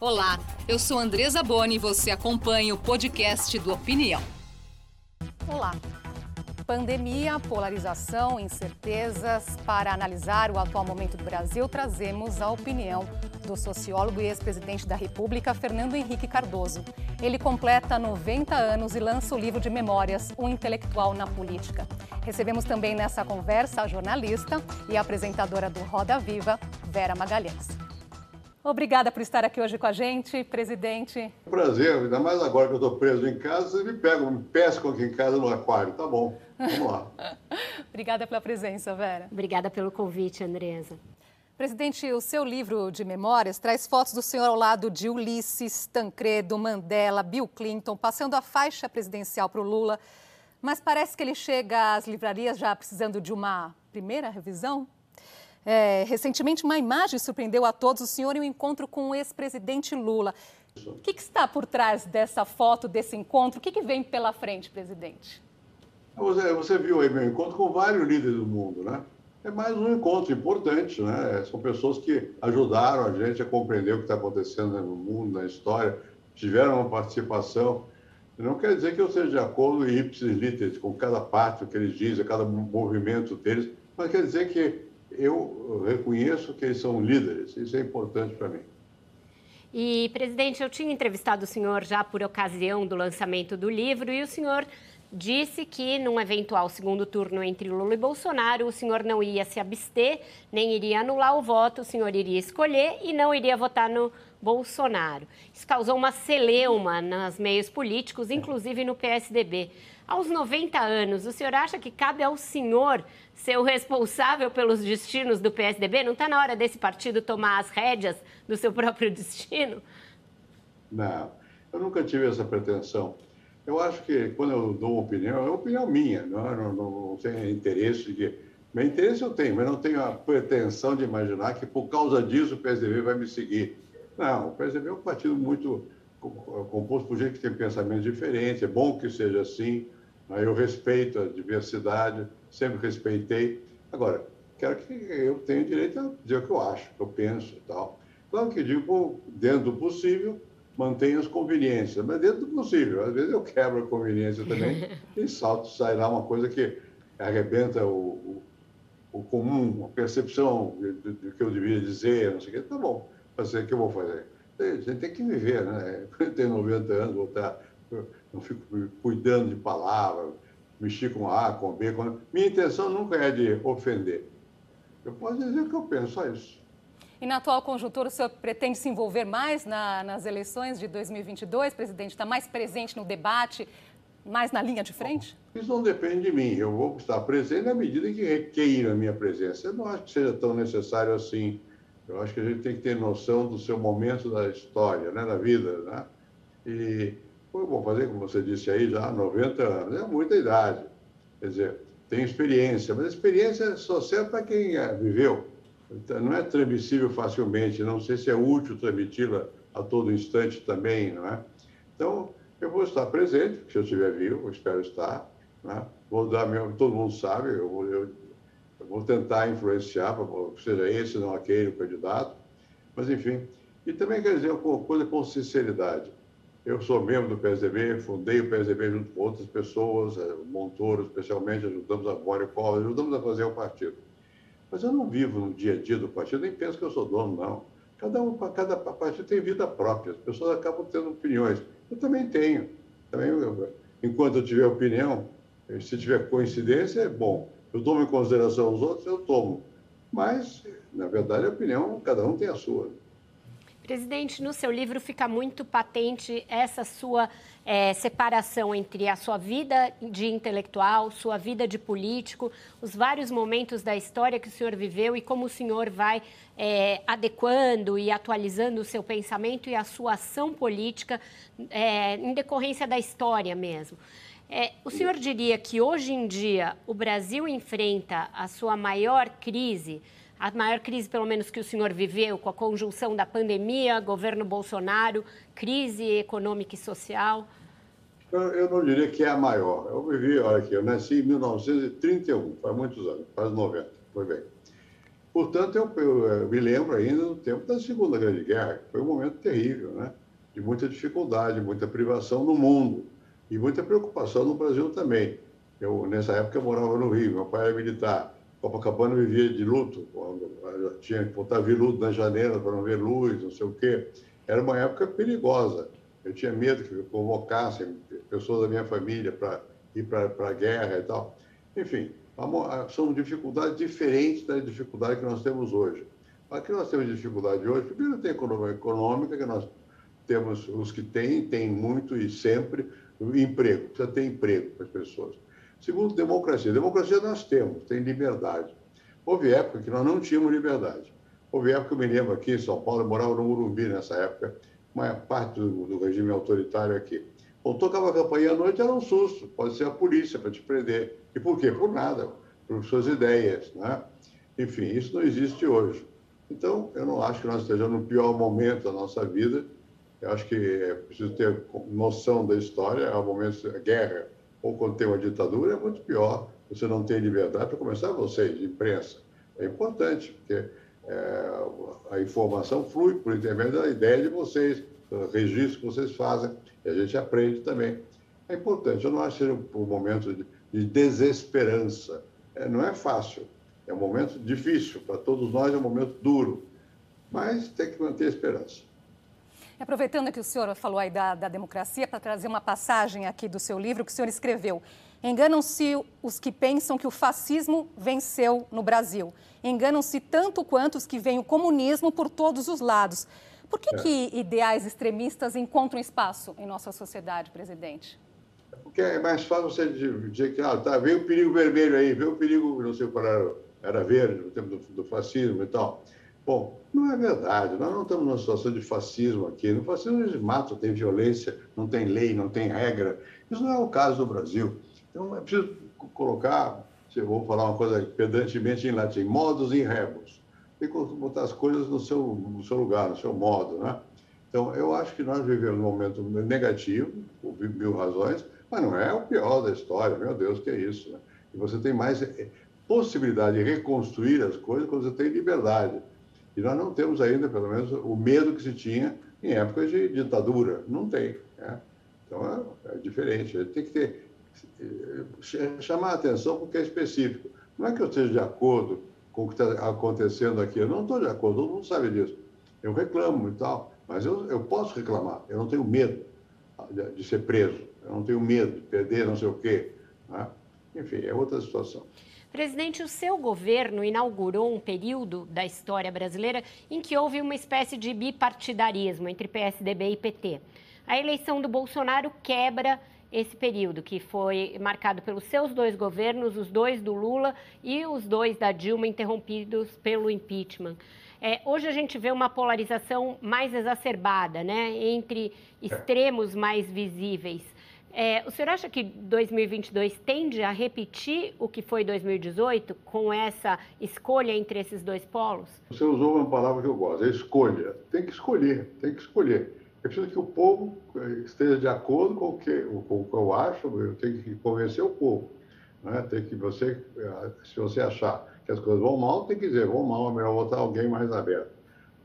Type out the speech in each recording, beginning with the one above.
Olá, eu sou Andresa Boni e você acompanha o podcast do Opinião. Olá. Pandemia, polarização, incertezas. Para analisar o atual momento do Brasil, trazemos a opinião do sociólogo e ex-presidente da República, Fernando Henrique Cardoso. Ele completa 90 anos e lança o livro de memórias, Um Intelectual na Política. Recebemos também nessa conversa a jornalista e apresentadora do Roda Viva, Vera Magalhães. Obrigada por estar aqui hoje com a gente, presidente. Prazer, ainda mais agora que eu estou preso em casa, vocês me pegam, me pescam aqui em casa no aquário. Tá bom, vamos lá. Obrigada pela presença, Vera. Obrigada pelo convite, Andresa. Presidente, o seu livro de memórias traz fotos do senhor ao lado de Ulisses, Tancredo, Mandela, Bill Clinton, passando a faixa presidencial para o Lula. Mas parece que ele chega às livrarias já precisando de uma primeira revisão? É, recentemente, uma imagem surpreendeu a todos o senhor em um encontro com o ex-presidente Lula. O que, que, está por trás dessa foto, desse encontro? O que, que vem pela frente, presidente? Você, você, viu aí meu encontro com vários líderes do mundo, né? É mais um encontro importante, né? São pessoas que ajudaram a gente a compreender o que está acontecendo no mundo, na história, tiveram uma participação. Não quer dizer que eu seja de acordo em ipsis literis com cada parte que eles dizem, cada movimento deles, mas quer dizer que eu reconheço que eles são líderes, isso é importante para mim. E, presidente, eu tinha entrevistado o senhor já por ocasião do lançamento do livro e o senhor disse que, num eventual segundo turno entre Lula e Bolsonaro, o senhor não ia se abster, nem iria anular o voto, o senhor iria escolher e não iria votar no Bolsonaro. Isso causou uma celeuma nos meios políticos, inclusive no PSDB. Aos 90 anos, o senhor acha que cabe ao senhor ser o responsável pelos destinos do PSDB? Não está na hora desse partido tomar as rédeas do seu próprio destino? Não, eu nunca tive essa pretensão. Eu acho que quando eu dou uma opinião, é opinião minha, não, não, não, não tenho interesse de. Meu interesse eu tenho, mas não tenho a pretensão de imaginar que por causa disso o PSDB vai me seguir. Não, o PSDB é um partido muito composto por gente que tem pensamento diferente, é bom que seja assim. Eu respeito a diversidade, sempre respeitei. Agora, quero que eu tenha direito a dizer o que eu acho, o que eu penso e tal. Claro que digo, dentro do possível, mantenha as conveniências, mas dentro do possível. Às vezes eu quebro a conveniência também e salto, sai lá uma coisa que arrebenta o, o, o comum, a percepção do que eu devia dizer, não sei o quê. Tá bom, fazer o que eu vou fazer. A gente tem que viver, né? Eu tenho 90 anos, voltar, não fico cuidando de palavras, mexer com A, com B. Com... Minha intenção nunca é de ofender. Eu posso dizer o que eu penso, só isso. E na atual conjuntura, o senhor pretende se envolver mais na, nas eleições de 2022, presidente? Está mais presente no debate, mais na linha de frente? Isso não depende de mim. Eu vou estar presente na medida que requeira a minha presença. Eu não acho que seja tão necessário assim. Eu acho que a gente tem que ter noção do seu momento da história, né, da vida, né? E eu vou fazer, como você disse aí, já 90 anos. É muita idade. Quer dizer, tem experiência, mas experiência só serve para quem é, viveu. Então, não é transmissível facilmente, não sei se é útil transmiti-la a todo instante também, não é? Então, eu vou estar presente, se eu estiver vivo, eu espero estar, né? vou dar meu, todo mundo sabe, eu vou, eu, eu vou tentar influenciar, para seja esse, não aquele, o candidato, mas enfim. E também quer dizer uma coisa com sinceridade. Eu sou membro do PSDB, fundei o PSDB junto com outras pessoas, eh, Montoro especialmente, ajudamos a Bória Covas, ajudamos a fazer o partido. Mas eu não vivo no dia a dia do partido, nem penso que eu sou dono, não. Cada, um, cada partido tem vida própria, as pessoas acabam tendo opiniões. Eu também tenho. Também, enquanto eu tiver opinião, se tiver coincidência, é bom. Eu tomo em consideração os outros, eu tomo. Mas, na verdade, a opinião, cada um tem a sua. Presidente, no seu livro fica muito patente essa sua é, separação entre a sua vida de intelectual, sua vida de político, os vários momentos da história que o senhor viveu e como o senhor vai é, adequando e atualizando o seu pensamento e a sua ação política é, em decorrência da história mesmo. É, o senhor diria que hoje em dia o Brasil enfrenta a sua maior crise? A maior crise, pelo menos, que o senhor viveu, com a conjunção da pandemia, governo Bolsonaro, crise econômica e social? Eu, eu não diria que é a maior. Eu vivi, olha aqui, eu nasci em 1931, faz muitos anos, faz 90, foi bem. Portanto, eu, eu, eu, me lembro ainda do tempo da Segunda Grande Guerra, que foi um momento terrível, né? de muita dificuldade, muita privação no mundo e muita preocupação no Brasil também. Eu, nessa época, eu morava no Rio, meu pai era militar. Copacabana vivia de luto, tinha que botar veludo na janela para não ver luz, não sei o quê. Era uma época perigosa. Eu tinha medo que convocassem pessoas da minha família para ir para a guerra e tal. Enfim, são dificuldades diferentes da dificuldade que nós temos hoje. A que nós temos dificuldade hoje, primeiro tem economia econômica, que nós temos os que têm, têm muito e sempre, emprego, precisa ter emprego para as pessoas. Segundo, democracia. Democracia nós temos, tem liberdade. Houve época que nós não tínhamos liberdade. Houve época, eu me lembro aqui em São Paulo, eu morava no Morumbi nessa época, uma parte do, do regime autoritário aqui. Bom, tocava a campainha à noite, era um susto. Pode ser a polícia para te prender. E por quê? Por nada, por suas ideias. Né? Enfim, isso não existe hoje. Então, eu não acho que nós estejamos no pior momento da nossa vida. Eu acho que é preciso ter noção da história. Há momentos de guerra ou quando tem uma ditadura, é muito pior. Você não tem liberdade. Para começar, vocês, imprensa. É importante, porque é, a informação flui por intermédio da ideia de vocês, registro que vocês fazem, e a gente aprende também. É importante. Eu não acho que seja um momento de, de desesperança. É, não é fácil. É um momento difícil. Para todos nós é um momento duro. Mas tem que manter a esperança. Aproveitando que o senhor falou aí da, da democracia, para trazer uma passagem aqui do seu livro que o senhor escreveu. Enganam-se os que pensam que o fascismo venceu no Brasil. Enganam-se tanto quanto os que veem o comunismo por todos os lados. Por que, é. que ideais extremistas encontram espaço em nossa sociedade, presidente? Porque é mais fácil você dizer que ah, tá, veio o perigo vermelho aí, veio o perigo, não sei qual era, era verde no tempo do, do fascismo e tal. Bom, não é verdade. Nós não estamos numa situação de fascismo aqui. No fascismo eles matam, tem violência, não tem lei, não tem regra. Isso não é o caso do Brasil. Então é preciso colocar, se eu vou falar uma coisa pedantemente em latim, modus in rebus. Tem que botar as coisas no seu, no seu lugar, no seu modo, né? Então, eu acho que nós vivemos um momento negativo, por mil razões, mas não é o pior da história, meu Deus, que é isso. Né? E você tem mais eh, possibilidade de reconstruir as coisas quando você tem liberdade. E nós não temos ainda, pelo menos, o medo que se tinha em épocas de ditadura. Não tem. Né? Então é, é diferente. Tem que ter, eh, chamar a atenção porque é específico. Não é que eu esteja de acordo com o que está acontecendo aqui. Eu não estou de acordo, todo mundo sabe disso. Eu reclamo e tal, mas eu, eu posso reclamar. Eu não tenho medo de, de ser preso. Eu não tenho medo de perder não sei o quê. Né? Enfim, é outra situação. Presidente, o seu governo inaugurou um período da história brasileira em que houve uma espécie de bipartidarismo entre PSDB e PT. A eleição do Bolsonaro quebra esse período, que foi marcado pelos seus dois governos, os dois do Lula e os dois da Dilma, interrompidos pelo impeachment. É, hoje a gente vê uma polarização mais exacerbada, né, entre extremos mais visíveis. É, o senhor acha que 2022 tende a repetir o que foi 2018 com essa escolha entre esses dois polos? Você usou uma palavra que eu gosto, é escolha. Tem que escolher, tem que escolher. É preciso que o povo eh, esteja de acordo com o que, com o que eu acho, eu tenho que convencer o povo. Né? Tem que você, eh, se você achar que as coisas vão mal, tem que dizer, vão mal, é melhor votar alguém mais aberto.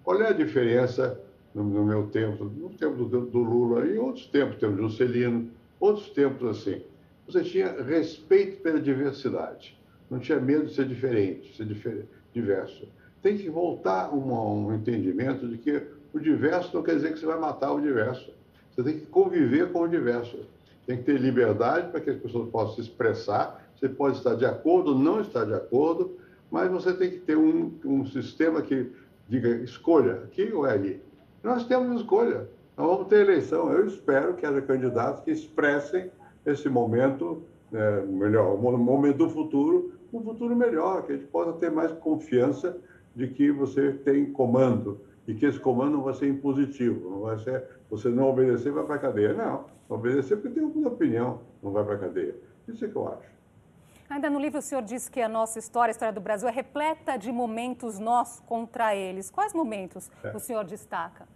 Qual é a diferença no, no meu tempo, no tempo do, do Lula e em outros tempos, tempo do Juscelino, outros tempos assim, você tinha respeito pela diversidade, não tinha medo de ser diferente, ser difer diverso. Tem que voltar a um entendimento de que o diverso não quer dizer que você vai matar o diverso. Você tem que conviver com o diverso. Tem que ter liberdade para que as pessoas possam se expressar. Você pode estar de acordo ou não estar de acordo, mas você tem que ter um, um sistema que diga escolha aqui ou é ali. Nós temos escolha. Nós vamos ter eleição. Eu espero que haja candidatos que expressem esse momento é, melhor, o momento do futuro, um futuro melhor, que a gente possa ter mais confiança de que você tem comando e que esse comando não vai ser impositivo, não vai ser você não obedecer vai para a cadeia. Não, obedecer porque tem uma opinião, não vai para a cadeia. Isso é que eu acho. Ainda no livro o senhor diz que a nossa história, a história do Brasil, é repleta de momentos nós contra eles. Quais momentos é. o senhor destaca?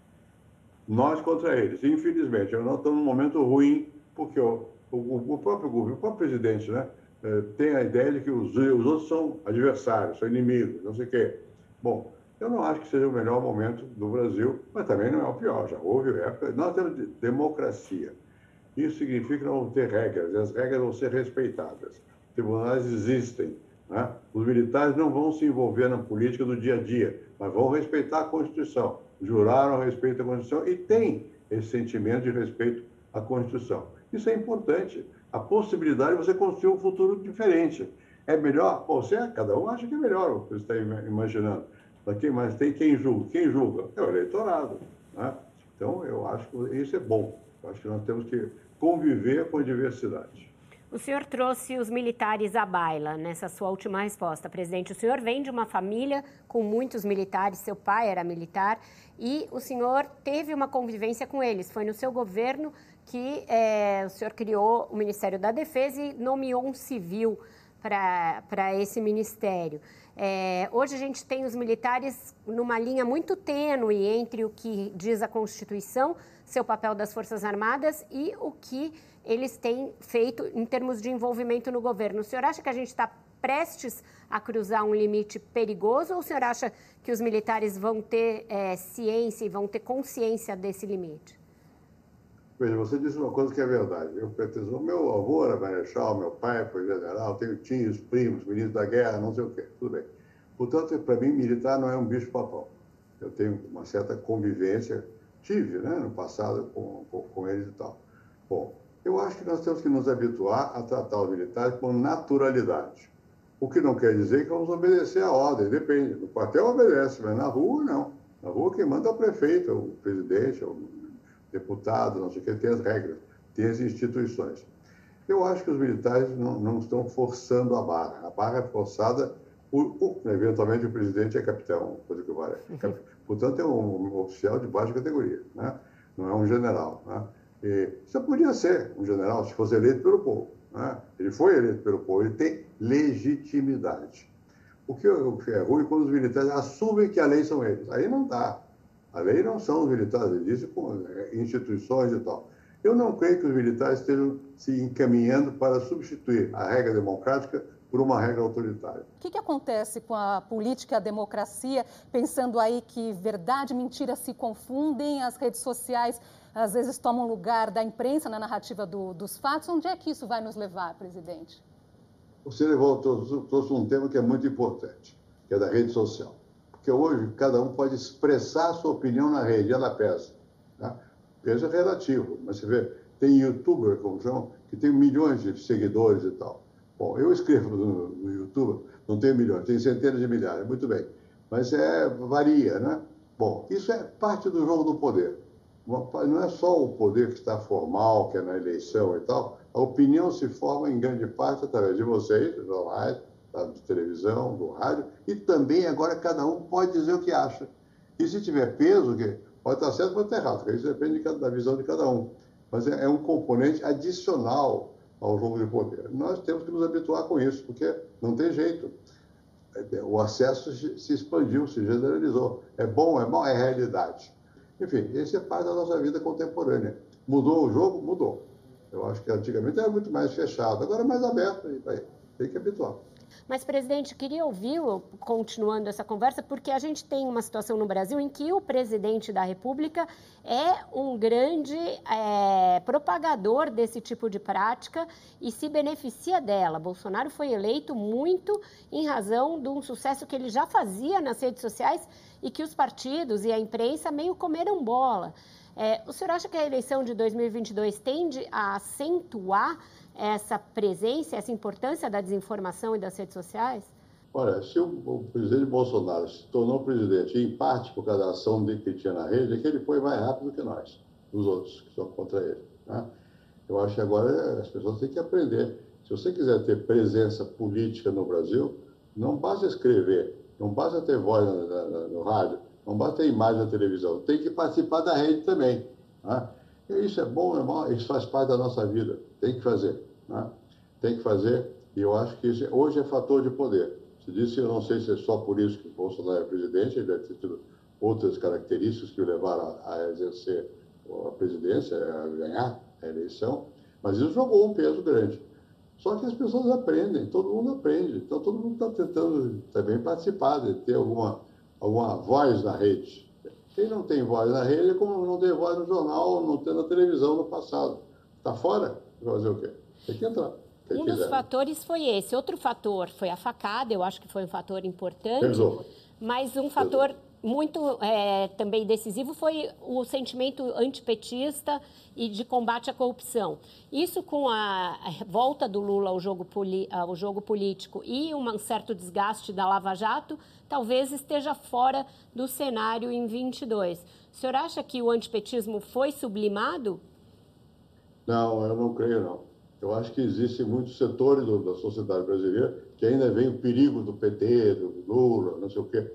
Nós contra eles. Infelizmente, nós estamos num momento ruim, porque o, o, o próprio governo, o próprio presidente, né, é, tem a ideia de que os, os outros são adversários, são inimigos, não sei o quê. Bom, eu não acho que seja o melhor momento do Brasil, mas também não é o pior. Já houve época. Nós temos democracia. Isso significa não ter regras, e as regras vão ser respeitadas. Tribunais existem. Né? Os militares não vão se envolver na política do dia a dia, mas vão respeitar a Constituição. Juraram respeito da Constituição e têm esse sentimento de respeito à Constituição. Isso é importante. A possibilidade de você construir um futuro diferente. É melhor? Bom, você, cada um acha que é melhor o que você está imaginando. Mas tem quem julga. Quem julga? É o eleitorado. Né? Então, eu acho que isso é bom. Eu acho que nós temos que conviver com a diversidade. O senhor trouxe os militares à baila nessa sua última resposta, presidente. O senhor vem de uma família com muitos militares, seu pai era militar, e o senhor teve uma convivência com eles. Foi no seu governo que é, o senhor criou o Ministério da Defesa e nomeou um civil para esse ministério. É, hoje a gente tem os militares numa linha muito tênue entre o que diz a Constituição, seu papel das Forças Armadas e o que eles têm feito em termos de envolvimento no governo. O senhor acha que a gente está prestes a cruzar um limite perigoso ou o senhor acha que os militares vão ter é, ciência e vão ter consciência desse limite? Veja, você disse uma coisa que é verdade. Eu pertenço, meu avô era marechal, meu pai foi general, tenho tios, primos, ministros da guerra, não sei o quê, tudo bem. Portanto, para mim, militar não é um bicho-papão. Eu tenho uma certa convivência, tive, né, no passado com, com, com eles e tal. Bom, eu acho que nós temos que nos habituar a tratar os militares com naturalidade. O que não quer dizer que vamos obedecer a ordem, depende. No quartel obedece, mas na rua não. Na rua quem manda é o prefeito, o presidente, o deputado, não sei o que, tem as regras, tem as instituições. Eu acho que os militares não, não estão forçando a barra. A barra é forçada por, por, eventualmente, o presidente é capitão, coisa que vale. Uhum. Portanto, é um, um, oficial de baixa categoria, né? não é um general. Né? E, isso podia ser um general se fosse eleito pelo povo. Né? Ele foi eleito pelo povo, ele tem legitimidade. O que, o que é ruim quando os militares assumem que a lei são eles. Aí não dá. A lei não são os militares, ele disse com é, instituições e tal. Eu não creio que os militares estejam se encaminhando para substituir a regra democrática por uma regra autoritária. O que, que acontece com a política e a democracia, pensando aí que verdade e mentira se confundem, as redes sociais às vezes tomam lugar da imprensa na narrativa do, dos fatos? Onde é que isso vai nos levar, presidente? Você levou, trouxe um tema que é muito importante, que é da rede social. Porque hoje cada um pode expressar a sua opinião na rede, ela pesa. Tá? Peso é relativo, mas você vê, tem youtuber, como chamam, que tem milhões de seguidores e tal. Bom, eu escrevo no, no YouTube, não tenho milhões, tenho centenas de milhares, muito bem. Mas é, varia, né? Bom, isso é parte do jogo do poder. Não é só o poder que está formal, que é na eleição e tal. A opinião se forma em grande parte através de vocês, dos jornais, da televisão, do rádio, e também agora cada um pode dizer o que acha. E se tiver peso, pode estar certo, pode estar errado, isso depende da visão de cada um. Mas é, é um componente adicional ao jogo de poder. Nós temos que nos habituar com isso, porque não tem jeito. É, o acesso se expandiu, se generalizou. É bom, é mal, é realidade. Enfim, esse é parte da nossa vida contemporânea. Mudou o jogo? Mudou. Eu acho que antigamente era muito mais fechado, agora é mais aberto. E tem que habituar. Mas, presidente, queria ouvi-lo, continuando essa conversa, porque a gente tem uma situação no Brasil em que o presidente da República é um grande é, propagador desse tipo de prática e se beneficia dela. Bolsonaro foi eleito muito em razão de um sucesso que ele já fazia nas redes sociais e que os partidos e a imprensa meio comeram bola. É, o senhor acha que a eleição de 2022 tende a acentuar essa presença, essa importância da desinformação e das redes sociais? Olha, se o, o presidente Bolsonaro se tornou presidente, em parte por causa da ação que ele tinha na rede, é que ele foi mais rápido que nós, os outros que são contra ele. Né? Eu acho que agora as pessoas têm que aprender. Se você quiser ter presença política no Brasil, não basta escrever, não basta ter voz no rádio, não basta ter imagem na televisão, tem que participar da rede também. Né? E isso é bom, é mal, isso faz parte da nossa vida, tem que fazer. Né? Tem que fazer, e eu acho que isso, hoje é fator de poder. Se disse, eu não sei se é só por isso que Bolsonaro é presidente, ele deve ter tido outras características que o levaram a, a exercer a presidência, a ganhar a eleição, mas isso jogou um peso grande. Só que as pessoas aprendem, todo mundo aprende, então todo mundo está tentando também participar, de ter alguma alguma voz na rede. Quem não tem voz na rede é como não tem voz no jornal, não tem na televisão no passado. Está fora? Fazer o quê? Tem que entrar. Um dos fatores foi esse. Outro fator foi a facada, eu acho que foi um fator importante. Pesou. Mas um fator muito é, também decisivo foi o sentimento antipetista e de combate à corrupção. Isso com a volta do Lula ao jogo, ao jogo político e um certo desgaste da Lava Jato, talvez esteja fora do cenário em 22. O senhor acha que o antipetismo foi sublimado? Não, eu não creio, não. Eu acho que existem muitos setores da sociedade brasileira que ainda veem o perigo do PT, do Lula, não sei o quê.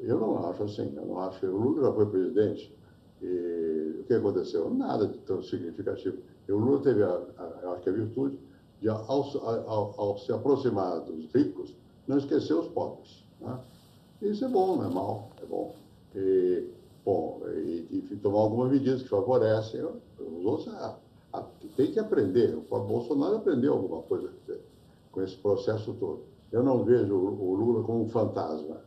Eu não acho assim, eu não acho. O Lula já foi presidente e o que aconteceu? Nada de tão significativo. E o Lula teve, a, a, acho que a virtude de, ao, ao, ao, se aproximar dos ricos, não esquecer os pobres. Né? Isso é bom, não é mal, é bom. E, bom, e, e tomar algumas medidas que favorecem os outros. A, a, tem que aprender. O Bolsonaro aprendeu alguma coisa com esse processo todo. Eu não vejo o, o Lula como um fantasma.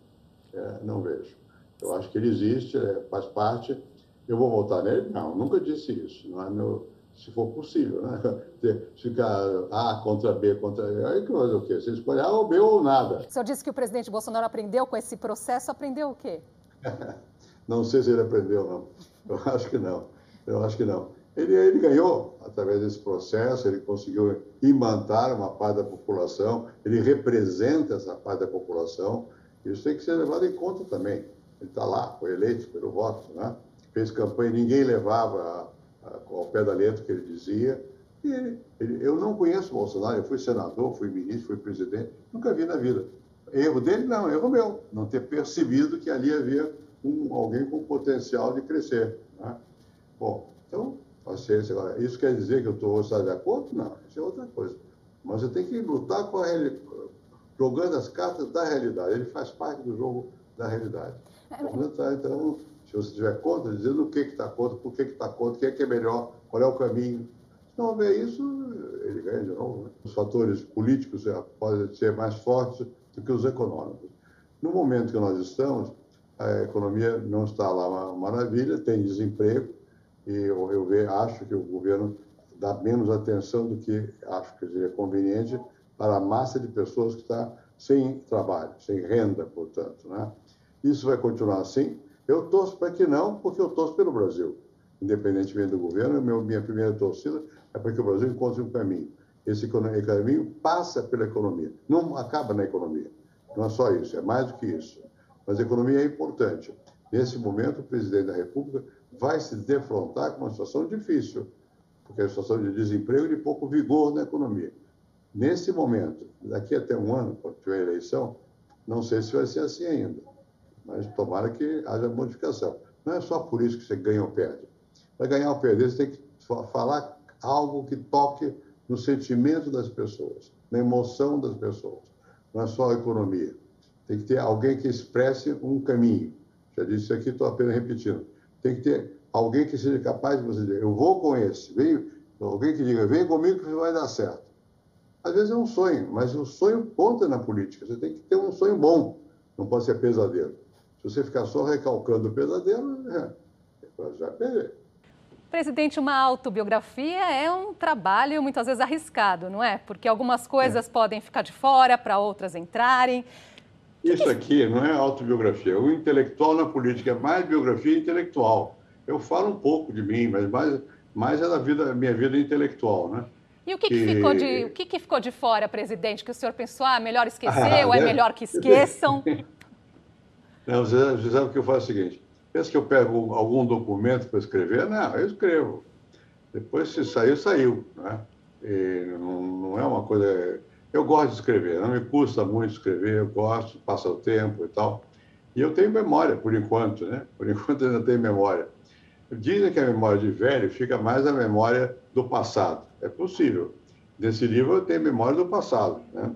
É, não vejo. Eu acho que ele existe, é, faz parte. Eu vou votar nele? Não, nunca disse isso. Não é meu, se for possível, né? Ficar A contra B contra. Aí que fazer o quê? Você escolhe A ou B ou nada. O senhor disse que o presidente Bolsonaro aprendeu com esse processo, aprendeu o quê? não sei se ele aprendeu, não. Eu acho que não. Eu acho que não. Ele, ele ganhou através desse processo, ele conseguiu imantar uma parte da população, ele representa essa parte da população. Isso tem que ser levado em conta também. Ele está lá, foi eleito pelo voto, né? fez campanha, ninguém levava ao pé da letra o que ele dizia. E ele, ele, eu não conheço Bolsonaro, eu fui senador, fui ministro, fui presidente, nunca vi na vida. Erro dele? Não, erro meu. Não ter percebido que ali havia um, alguém com potencial de crescer. Né? Bom, então, paciência. Agora, isso quer dizer que eu estou de acordo? Não, isso é outra coisa. Mas você tem que lutar com a jogando as cartas da realidade. Ele faz parte do jogo da realidade. É, então, se você tiver conta, dizendo o que está contra, por que está contra, o que é, que é melhor, qual é o caminho. Se não houver isso, ele ganha de novo. Né? Os fatores políticos podem ser mais fortes do que os econômicos. No momento que nós estamos, a economia não está lá uma maravilha, tem desemprego, e eu, eu acho que o governo dá menos atenção do que acho que seria conveniente para a massa de pessoas que está sem trabalho, sem renda, portanto. Né? Isso vai continuar assim. Eu torço para que não, porque eu torço pelo Brasil. Independentemente do governo, meu, minha primeira torcida é para que o Brasil encontre um caminho. Esse caminho passa pela economia, não acaba na economia. Não é só isso, é mais do que isso. Mas a economia é importante. Nesse momento, o presidente da República vai se defrontar com uma situação difícil, porque é uma situação de desemprego e de pouco vigor na economia. Nesse momento, daqui até um ano, quando tiver eleição, não sei se vai ser assim ainda, mas tomara que haja modificação. Não é só por isso que você ganha ou perde. Para ganhar ou perder, você tem que falar algo que toque no sentimento das pessoas, na emoção das pessoas. Não é só a economia. Tem que ter alguém que expresse um caminho. Já disse aqui, estou apenas repetindo. Tem que ter alguém que seja capaz de você dizer, eu vou com esse. Vem, alguém que diga, vem comigo que vai dar certo. Às vezes é um sonho, mas o sonho conta na política. Você tem que ter um sonho bom, não pode ser pesadelo. Se você ficar só recalcando o pesadelo, é, já perder. Presidente, uma autobiografia é um trabalho muitas vezes arriscado, não é? Porque algumas coisas é. podem ficar de fora para outras entrarem. Isso aqui não é autobiografia. O intelectual na política é mais biografia intelectual. Eu falo um pouco de mim, mas mais, mais é da vida, minha vida intelectual, né? E o que, que... que ficou, de, o que, que, ficou de fora, presidente? Que o senhor pensou, ah, melhor esquecer ah, ou é melhor que esqueçam? Não, você, você sabe que eu faço o seguinte: pensa que eu pego algum documento para escrever? Não, eu escrevo. Depois, se saiu, saiu. Né? Não, não, é uma coisa. Eu gosto de escrever, não me custa muito escrever, eu gosto, passa o tempo e tal. E eu tenho memória, por enquanto, né? Por enquanto eu ainda tenho memória. Dizem que a memória de velho fica mais a memória do passado. É possível. Nesse livro eu tenho memória do passado. Né?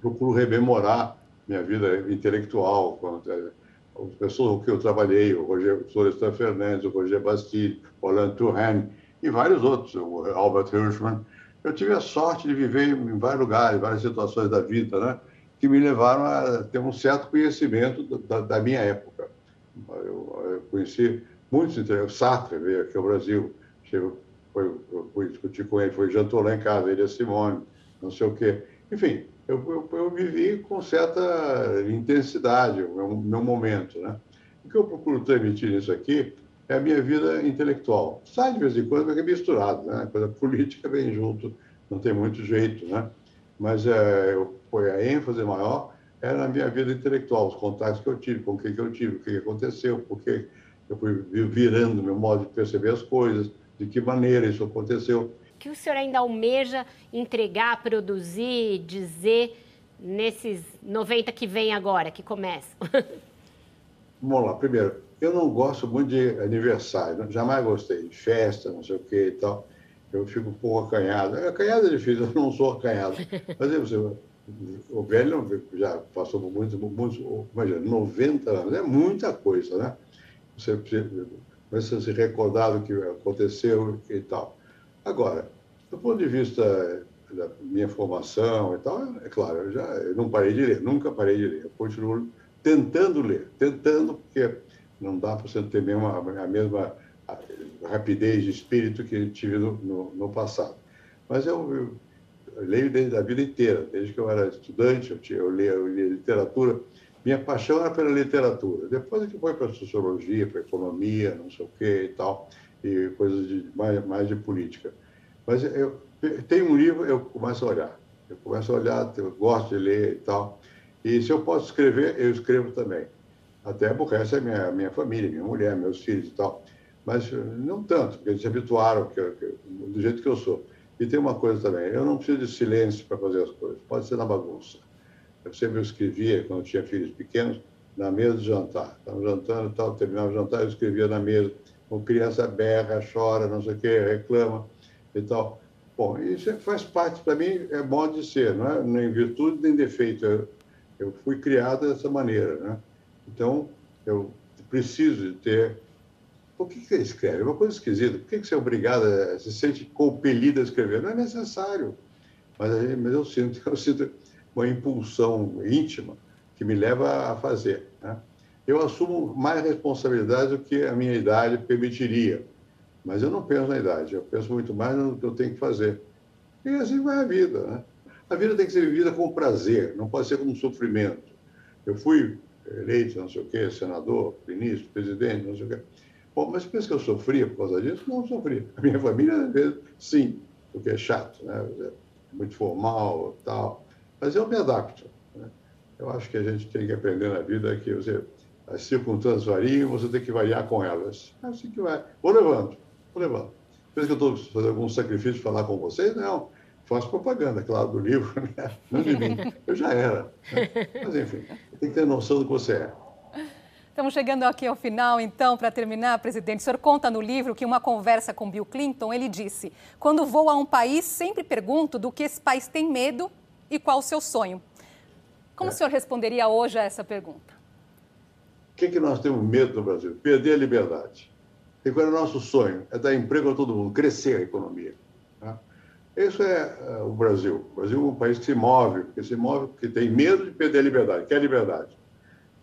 Procuro rememorar minha vida intelectual, eh, as pessoas com que eu trabalhei, o Roger Florestan Fernandes, o Roger Bastille, o Alain Touraine e vários outros, o Albert Hirschman. Eu tive a sorte de viver em vários lugares, várias situações da vida, né? que me levaram a ter um certo conhecimento da, da minha época. Eu, eu conheci muitos intelectuais. Sartre veio aqui ao Brasil, chegou, foi, fui discutir com ele, foi jantou lá em casa, ele a Simone, não sei o quê. Enfim, eu, eu, eu vivi com certa intensidade o meu, meu momento. Né? O que eu procuro transmitir nisso aqui é a minha vida intelectual. Sai de vez em quando, porque é misturado, né? A coisa política vem junto, não tem muito jeito, né? Mas é, eu, foi a ênfase maior era na minha vida intelectual, os contatos que eu tive, com o que, que eu tive, o que, que aconteceu, porque eu fui virando meu modo de perceber as coisas, de que maneira isso aconteceu. O que o senhor ainda almeja entregar, produzir, dizer nesses 90 que vem agora, que começam? Vamos lá, primeiro, eu não gosto muito de aniversário, jamais gostei de festa, não sei o que e tal. Eu fico um pouco acanhado. Acanhado é difícil, eu não sou acanhado. Mas você, o velho já passou por muitos, muitos, imagina, 90 anos, é muita coisa, né? Você precisa se recordar do que aconteceu e tal. Agora, do ponto de vista da minha formação e tal, é claro, eu já eu não parei de ler, nunca parei de ler. Eu continuo tentando ler, tentando, porque não dá para você ter a mesma, a mesma rapidez de espírito que tive no, no, no passado. Mas eu eu leio desde a vida inteira, desde que eu era estudante, eu, tinha, eu, lia, eu lia literatura. Minha paixão era pela literatura. Depois é que foi para sociologia, para economia, não sei o quê e tal, e coisas de, mais, mais de política. Mas eu tenho um livro, eu começo a olhar. Eu começo a olhar, eu gosto de ler e tal. E se eu posso escrever, eu escrevo também. Até porque essa é minha, minha família, minha mulher, meus filhos e tal. Mas não tanto, porque eles se habituaram que, que, do jeito que eu sou. E tem uma coisa também, eu não preciso de silêncio para fazer as coisas, pode ser na bagunça. Eu sempre escrevia, quando tinha filhos pequenos, na mesa de jantar. Estava jantando e tal, terminava o jantar, eu escrevia na mesa. Uma criança berra, chora, não sei o quê, reclama e tal. Bom, isso faz parte, para mim, é modo de ser, não é nem virtude nem defeito. Eu, eu fui criado dessa maneira, né? Então, eu preciso de ter por que, você escreve? É uma coisa esquisita. Por que, que você é obrigado, a, se sente compelido a escrever? Não é necessário. Mas, mas eu, sinto, eu sinto uma impulsão íntima que me leva a fazer. Né? Eu assumo mais responsabilidade do que a minha idade permitiria. Mas eu não penso na idade, eu penso muito mais no que eu tenho que fazer. E assim vai a vida. Né? A vida tem que ser vivida com prazer, não pode ser como um sofrimento. Eu fui eleito, não sei o quê, senador, ministro, presidente, não sei o quê. Bom, mas pensa que eu sofria por causa disso? Não sofria. A minha família, às vezes, sim, porque é chato, né? É muito formal tal. Mas eu me adapto. Né? Eu acho que a gente tem que aprender na vida que você, as circunstâncias variam, você tem que variar com elas. É assim que vai. Vou levando, vou levando. Pensa que eu estou fazendo algum sacrifício de falar com vocês? Não. Faço propaganda, claro, do livro, né? não de mim. Eu já era. Né? Mas, enfim, tem que ter noção do que você é. Estamos chegando aqui ao final, então, para terminar, presidente. O senhor conta no livro que uma conversa com Bill Clinton, ele disse: Quando vou a um país, sempre pergunto do que esse país tem medo e qual o seu sonho. Como é. o senhor responderia hoje a essa pergunta? O que, é que nós temos medo no Brasil? Perder a liberdade. E qual é o nosso sonho? É dar emprego a todo mundo, crescer a economia. Tá? Isso é uh, o Brasil. O Brasil é um país que se move, que se move porque tem medo de perder a liberdade, quer liberdade.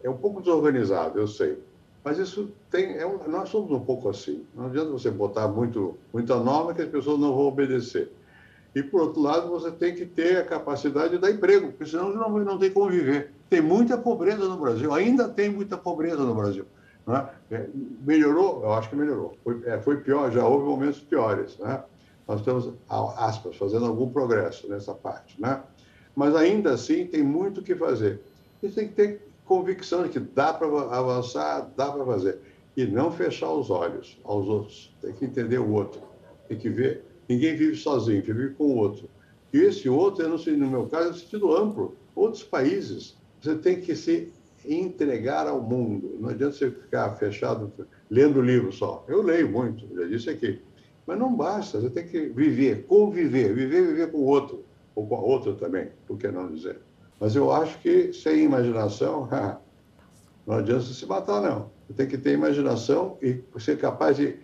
É um pouco desorganizado, eu sei. Mas isso tem. É um, nós somos um pouco assim. Não adianta você botar muito, muita norma que as pessoas não vão obedecer. E, por outro lado, você tem que ter a capacidade de dar emprego, porque senão não, não tem como viver. Tem muita pobreza no Brasil, ainda tem muita pobreza no Brasil. É? É, melhorou? Eu acho que melhorou. Foi, é, foi, pior, já houve momentos piores. Né? Nós estamos, aspas, fazendo algum progresso nessa parte. Né? Mas ainda assim tem muito o que fazer. Isso tem que ter convicção de que dá para avançar, dá para fazer. E não fechar os olhos aos outros. Tem que entender o outro. Tem que ver. Ninguém vive sozinho, vive com o outro. E esse outro, eu não sei, no meu caso, é no sentido amplo. Outros países, você tem que se entregar ao mundo. Não adianta você ficar fechado lendo livro só. Eu leio muito, já disse aqui. Mas não basta, você tem que viver, conviver, viver, viver com o outro, ou com a outra também, por que não dizer? Mas eu acho que sem imaginação, não adianta se matar, não. Você tem que ter imaginação e ser capaz de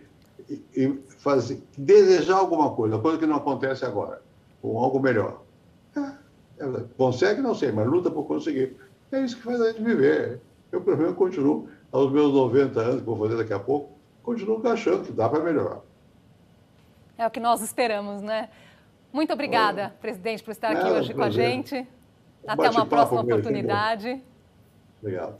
fazer, desejar alguma coisa, coisa que não acontece agora, ou algo melhor. É, Consegue, não sei, mas luta por conseguir. É isso que faz a gente viver. Eu, pelo menos, continuo, aos meus 90 anos, que vou fazer daqui a pouco, continuo achando que dá para melhorar. É o que nós esperamos, né? Muito obrigada, presidente, por estar aqui hoje com a gente. Até uma próxima oportunidade. Obrigado.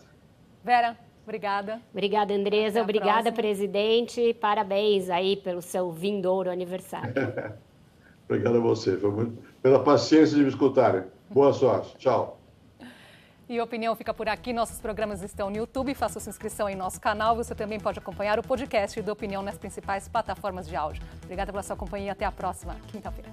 Vera, obrigada. Obrigada, Andresa. Obrigada, presidente. Parabéns aí pelo seu vindouro aniversário. Obrigado a você. Foi muito... Pela paciência de me escutarem. Boa sorte. Tchau. E a opinião fica por aqui. Nossos programas estão no YouTube. Faça sua inscrição em nosso canal. Você também pode acompanhar o podcast do Opinião nas principais plataformas de áudio. Obrigada pela sua companhia. Até a próxima quinta-feira.